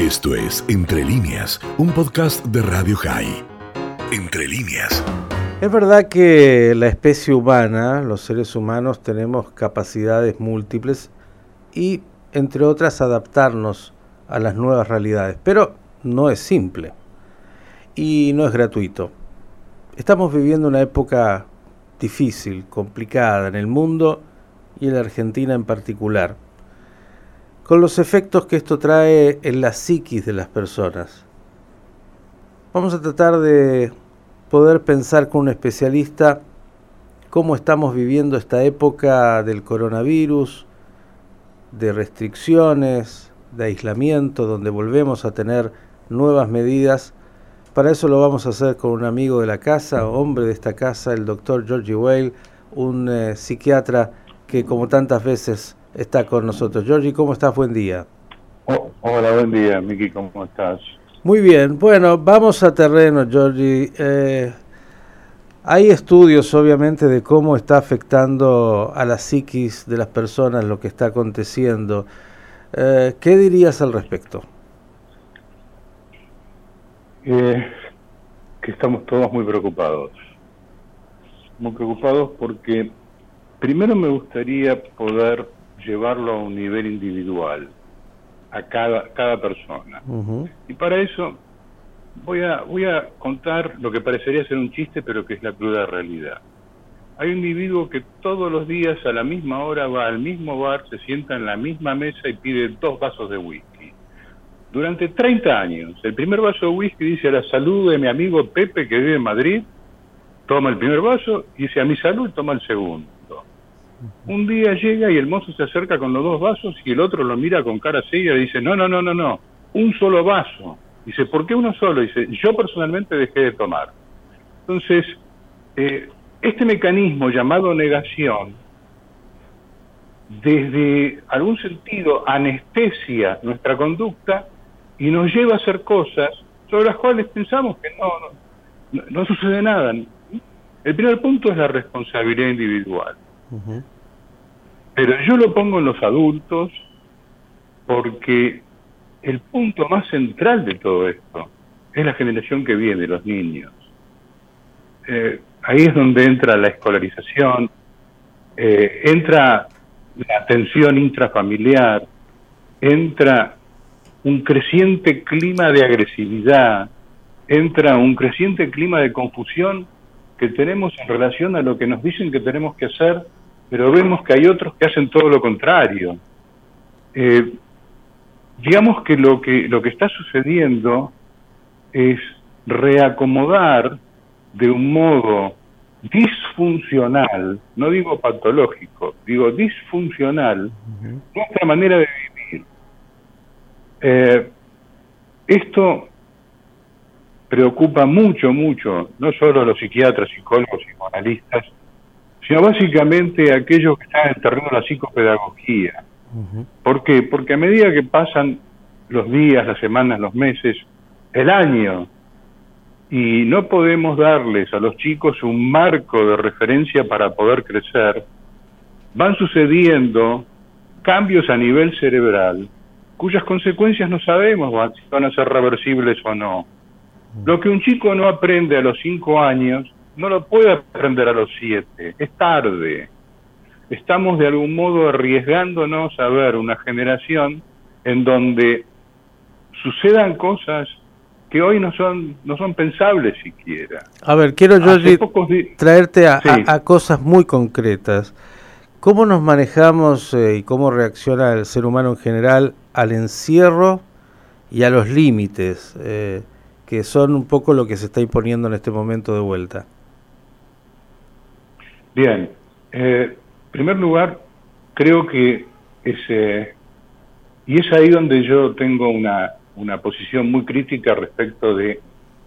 Esto es Entre líneas, un podcast de Radio High. Entre líneas. Es verdad que la especie humana, los seres humanos, tenemos capacidades múltiples y, entre otras, adaptarnos a las nuevas realidades, pero no es simple y no es gratuito. Estamos viviendo una época difícil, complicada en el mundo y en la Argentina en particular con los efectos que esto trae en la psiquis de las personas. Vamos a tratar de poder pensar con un especialista cómo estamos viviendo esta época del coronavirus, de restricciones, de aislamiento, donde volvemos a tener nuevas medidas. Para eso lo vamos a hacer con un amigo de la casa, hombre de esta casa, el doctor Georgie Whale, un eh, psiquiatra que como tantas veces está con nosotros. Georgie, ¿cómo estás? Buen día. Oh, hola, buen día, Miki, ¿cómo estás? Muy bien, bueno, vamos a terreno, Georgie. Eh, hay estudios, obviamente, de cómo está afectando a la psiquis de las personas lo que está aconteciendo. Eh, ¿Qué dirías al respecto? Eh, que estamos todos muy preocupados. Muy preocupados porque primero me gustaría poder llevarlo a un nivel individual, a cada, cada persona. Y para eso voy a, voy a contar lo que parecería ser un chiste, pero que es la cruda realidad. Hay un individuo que todos los días a la misma hora va al mismo bar, se sienta en la misma mesa y pide dos vasos de whisky. Durante 30 años, el primer vaso de whisky dice a la salud de mi amigo Pepe que vive en Madrid, toma el primer vaso y dice a mi salud toma el segundo. Un día llega y el mozo se acerca con los dos vasos y el otro lo mira con cara seria y dice, no, no, no, no, no, un solo vaso. Dice, ¿por qué uno solo? Dice, yo personalmente dejé de tomar. Entonces, eh, este mecanismo llamado negación, desde algún sentido anestesia nuestra conducta y nos lleva a hacer cosas sobre las cuales pensamos que no, no, sucede nada. El primer punto es la responsabilidad individual. Pero yo lo pongo en los adultos porque el punto más central de todo esto es la generación que viene, los niños. Eh, ahí es donde entra la escolarización, eh, entra la atención intrafamiliar, entra un creciente clima de agresividad, entra un creciente clima de confusión que tenemos en relación a lo que nos dicen que tenemos que hacer pero vemos que hay otros que hacen todo lo contrario. Eh, digamos que lo que lo que está sucediendo es reacomodar de un modo disfuncional, no digo patológico, digo disfuncional, nuestra manera de vivir. Eh, esto preocupa mucho, mucho, no solo a los psiquiatras, psicólogos, y psicoanalistas, sino básicamente aquellos que están en el terreno de la psicopedagogía. ¿Por qué? Porque a medida que pasan los días, las semanas, los meses, el año, y no podemos darles a los chicos un marco de referencia para poder crecer, van sucediendo cambios a nivel cerebral cuyas consecuencias no sabemos si van a ser reversibles o no. Lo que un chico no aprende a los cinco años, no lo puede aprender a los siete, es tarde. Estamos de algún modo arriesgándonos a ver una generación en donde sucedan cosas que hoy no son no son pensables siquiera. A ver, quiero yo traerte a, cosas muy concretas. ¿Cómo nos manejamos eh, y cómo reacciona el ser humano en general al encierro y a los límites, eh, que son un poco lo que se está imponiendo en este momento de vuelta? Bien, eh, en primer lugar, creo que ese, y es ahí donde yo tengo una, una posición muy crítica respecto de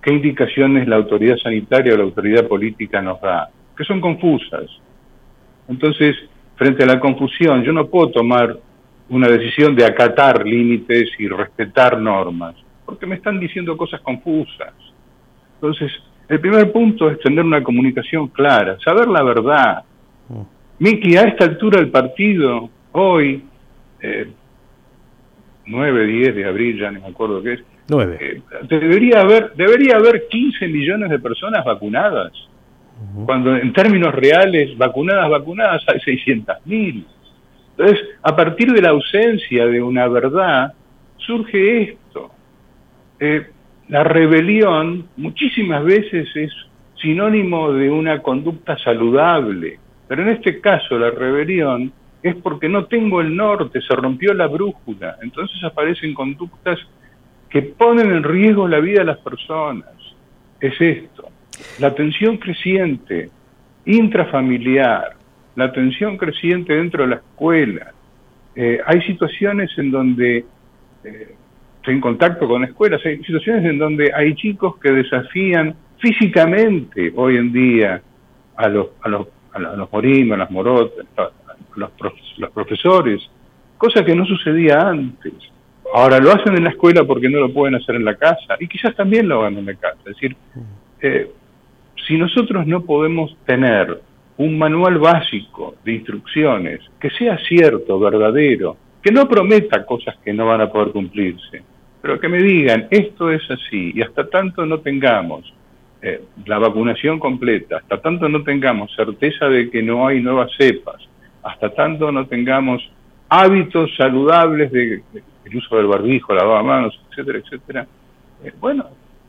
qué indicaciones la autoridad sanitaria o la autoridad política nos da, que son confusas. Entonces, frente a la confusión, yo no puedo tomar una decisión de acatar límites y respetar normas, porque me están diciendo cosas confusas. Entonces, el primer punto es tener una comunicación clara, saber la verdad. Mm. Miki, a esta altura del partido, hoy, eh, 9, 10 de abril, ya no me acuerdo qué es. 9. Eh, debería, haber, debería haber 15 millones de personas vacunadas, cuando en términos reales, vacunadas, vacunadas, hay 600 mil. Entonces, a partir de la ausencia de una verdad, surge esto. Eh, la rebelión muchísimas veces es sinónimo de una conducta saludable, pero en este caso la rebelión es porque no tengo el norte, se rompió la brújula, entonces aparecen conductas que ponen en riesgo la vida de las personas. Es esto, la tensión creciente intrafamiliar, la tensión creciente dentro de la escuela. Eh, hay situaciones en donde, eh, estoy en contacto con escuelas, hay situaciones en donde hay chicos que desafían físicamente hoy en día a los, a los, a los, morimos, a las morotas, a los, los profesores, cosa que no sucedía antes. Ahora lo hacen en la escuela porque no lo pueden hacer en la casa y quizás también lo hagan en la casa. Es decir, eh, si nosotros no podemos tener un manual básico de instrucciones que sea cierto, verdadero, que no prometa cosas que no van a poder cumplirse, pero que me digan, esto es así, y hasta tanto no tengamos eh, la vacunación completa, hasta tanto no tengamos certeza de que no hay nuevas cepas, hasta tanto no tengamos hábitos saludables de, el uso del barbijo, lavamanos, etcétera, etcétera, eh, bueno,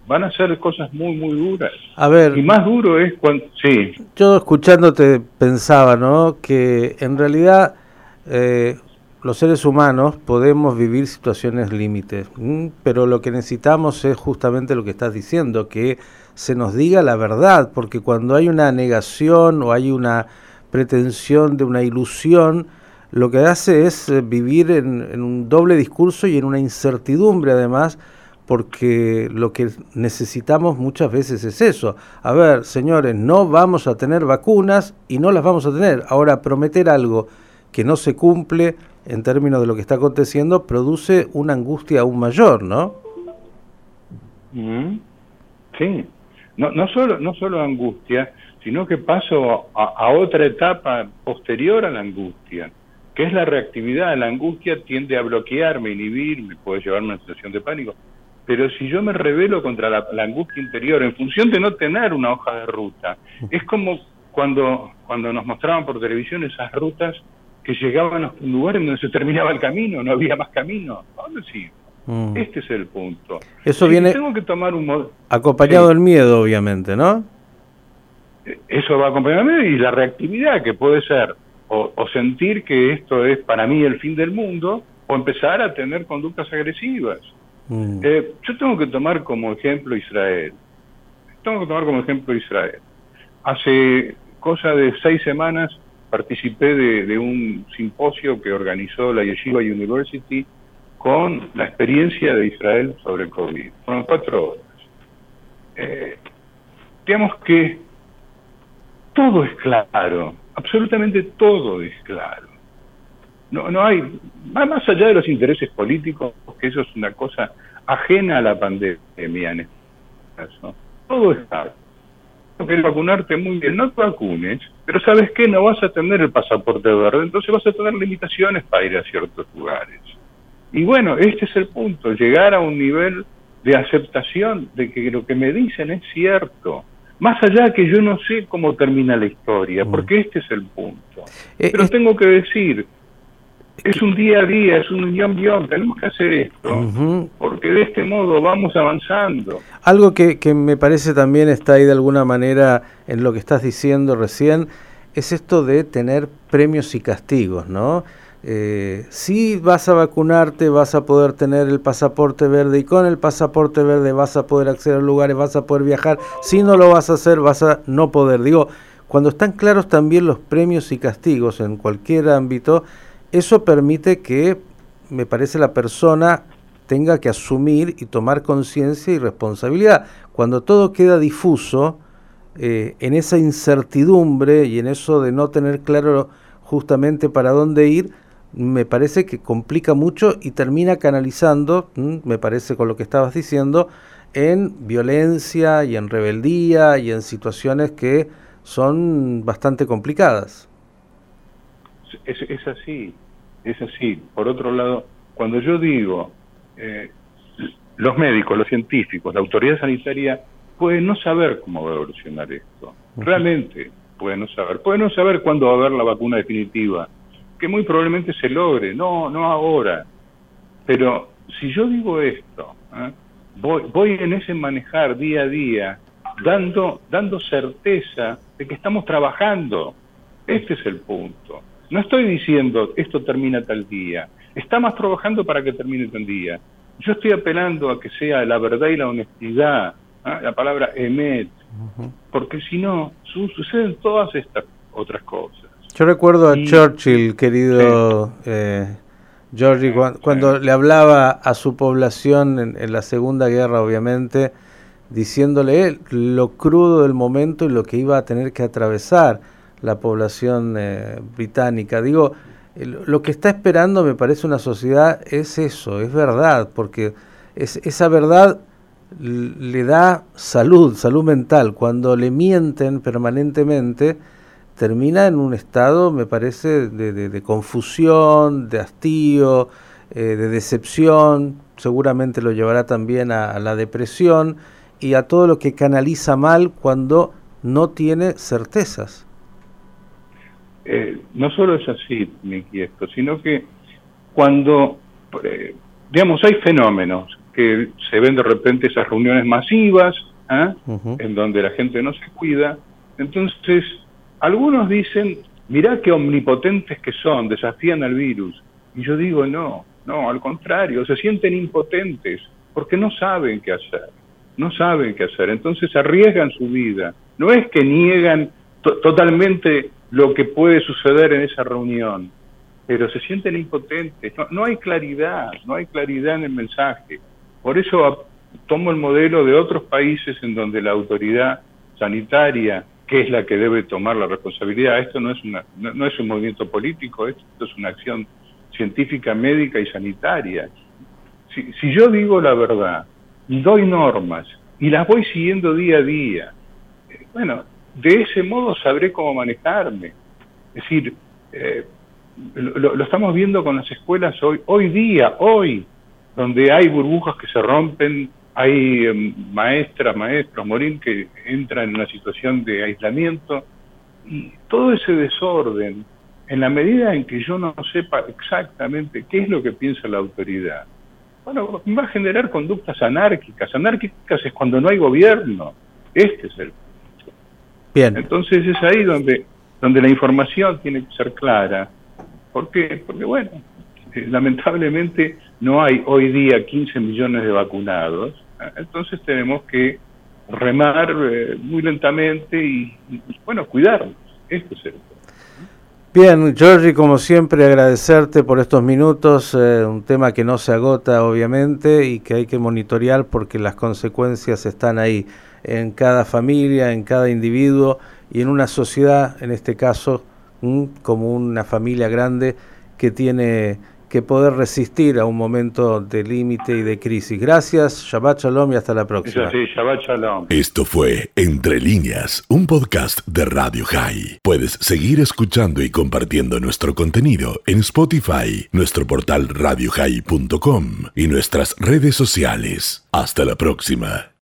van a ser cosas muy, muy duras. A ver. Y más duro es cuando. Sí. Yo escuchándote pensaba, ¿no? Que en realidad eh, los seres humanos podemos vivir situaciones límites, pero lo que necesitamos es justamente lo que estás diciendo, que se nos diga la verdad, porque cuando hay una negación o hay una pretensión de una ilusión, lo que hace es eh, vivir en un doble discurso y en una incertidumbre además porque lo que necesitamos muchas veces es eso. A ver, señores, no vamos a tener vacunas y no las vamos a tener. Ahora, prometer algo que no se cumple en términos de lo que está aconteciendo produce una angustia aún mayor, ¿no? Mm, sí, no, no, solo, no solo angustia, sino que paso a, a otra etapa posterior a la angustia, que es la reactividad. La angustia tiende a bloquearme, inhibirme, puede llevarme a una situación de pánico pero si yo me revelo contra la, angustia interior en función de no tener una hoja de ruta, es como cuando, cuando nos mostraban por televisión esas rutas que llegaban a un lugar en donde se terminaba el camino, no había más camino. ¿A dónde sigo? Mm. Este es el punto. Eso viene tengo que tomar un acompañado del miedo, obviamente, ¿no? Eso va acompañado del miedo y la reactividad, que puede ser o, o sentir que esto es para mí el fin del mundo, o empezar a tener conductas agresivas. Mm. Eh, yo tengo que tomar como ejemplo Israel. Tengo que tomar como ejemplo Israel. Hace cosa de seis semanas participé de, un simposio que organizó la Yeshiva University con la experiencia de Israel sobre el COVID. Fueron cuatro horas. Eh, digamos que todo es claro, absolutamente todo es claro. No, no hay, más allá de los intereses políticos, que eso es una cosa ajena a la pandemia en este caso. Todo está. Que vacunarte muy bien, no te vacunes, pero ¿sabes qué? No vas a tener el pasaporte verde, entonces vas a tener limitaciones para ir a ciertos lugares. Y bueno, este es el punto, llegar a un nivel de aceptación de que lo que me dicen es cierto. Más allá que yo no sé cómo termina la historia, mm. porque este es el punto. Eh, pero tengo que decir, es un día a día, es un guion guion, tenemos que hacer esto, porque de este modo vamos avanzando. Algo que, me parece también está ahí de alguna manera en lo que estás diciendo recién, es esto de tener premios y castigos, ¿no? Eh, si vas a vacunarte, vas a poder tener el pasaporte verde y con el pasaporte verde vas a poder acceder a lugares, vas a poder viajar. Si no lo vas a hacer, vas a no poder. Digo, cuando están claros también los premios y castigos en cualquier ámbito, eso permite que, me parece, la persona tenga que asumir y tomar conciencia y responsabilidad. Cuando todo queda difuso, eh, en esa incertidumbre y en eso de no tener claro justamente para dónde ir, me parece que complica mucho y termina canalizando, me parece con lo que estabas diciendo, en violencia y en rebeldía y en situaciones que son bastante complicadas es, es así, es así. Por otro lado, cuando yo digo, eh, los médicos, los científicos, la autoridad sanitaria puede no saber cómo va a evolucionar esto. Realmente puede no saber. Puede no saber cuándo va a haber la vacuna definitiva, que muy probablemente se logre, no, no ahora. Pero si yo digo esto, ¿eh? voy, voy en ese manejar día a día, dando, dando certeza de que estamos trabajando. Este es el punto. No estoy diciendo esto termina tal día. Estamos trabajando para que termine tal día. Yo estoy apelando a que sea la verdad y la honestidad, ¿ah? la palabra emet, porque si no, suceden todas estas otras cosas. Yo recuerdo a Churchill, querido eh, Georgie, cuando, le hablaba a su población en, la Segunda Guerra, obviamente, diciéndole lo crudo del momento y lo que iba a tener que atravesar la población eh, británica. Digo, lo que está esperando, me parece, una sociedad es eso, es verdad, porque es, esa verdad le da salud, salud mental. Cuando le mienten permanentemente, termina en un estado, me parece, de, confusión, de hastío, eh, de decepción, seguramente lo llevará también a, la depresión y a todo lo que canaliza mal cuando no tiene certezas. Eh, no solo es así, Miki, esto, sino que cuando, eh, digamos, hay fenómenos que se ven de repente esas reuniones masivas, ¿ah? en donde la gente no se cuida, entonces algunos dicen, mirá qué omnipotentes que son, desafían al virus. Y yo digo, no, no, al contrario, se sienten impotentes porque no saben qué hacer, no saben qué hacer, entonces arriesgan su vida. No es que niegan totalmente lo que puede suceder en esa reunión, pero se sienten impotentes, no, no hay claridad, no hay claridad en el mensaje. Por eso tomo el modelo de otros países en donde la autoridad sanitaria que es la que debe tomar la responsabilidad. Esto no es, una, no, es un movimiento político, esto es una acción científica, médica y sanitaria. Si, si yo digo la verdad y doy normas y las voy siguiendo día a día, eh, bueno, de ese modo sabré cómo manejarme. Es decir, eh, lo, estamos viendo con las escuelas hoy, hoy día, hoy, donde hay burbujas que se rompen hay em, maestras, maestros, Morín, que entran en una situación de aislamiento y todo ese desorden, en la medida en que yo no sepa exactamente qué es lo que piensa la autoridad, bueno, va a generar conductas anárquicas. Anárquicas es cuando no hay gobierno. Este es el Bien. Entonces es ahí donde, donde la información tiene que ser clara. ¿Por qué? Porque, bueno, eh, lamentablemente no hay hoy día 15 millones de vacunados, entonces tenemos que remar eh, muy lentamente y, bueno, cuidarnos. Esto es el Bien, Georgie, como siempre, agradecerte por estos minutos, eh, un tema que no se agota, obviamente, y que hay que monitorear porque las consecuencias están ahí, en cada familia, en cada individuo y en una sociedad, en este caso, como una familia grande que tiene que poder resistir a un momento de límite y de crisis. Gracias, Shabbat Shalom y hasta la próxima. Sí, Shabbat Shalom. Esto fue Entre Líneas, un podcast de Radio High. Puedes seguir escuchando y compartiendo nuestro contenido en Spotify, nuestro portal radiohigh.com y nuestras redes sociales. Hasta la próxima.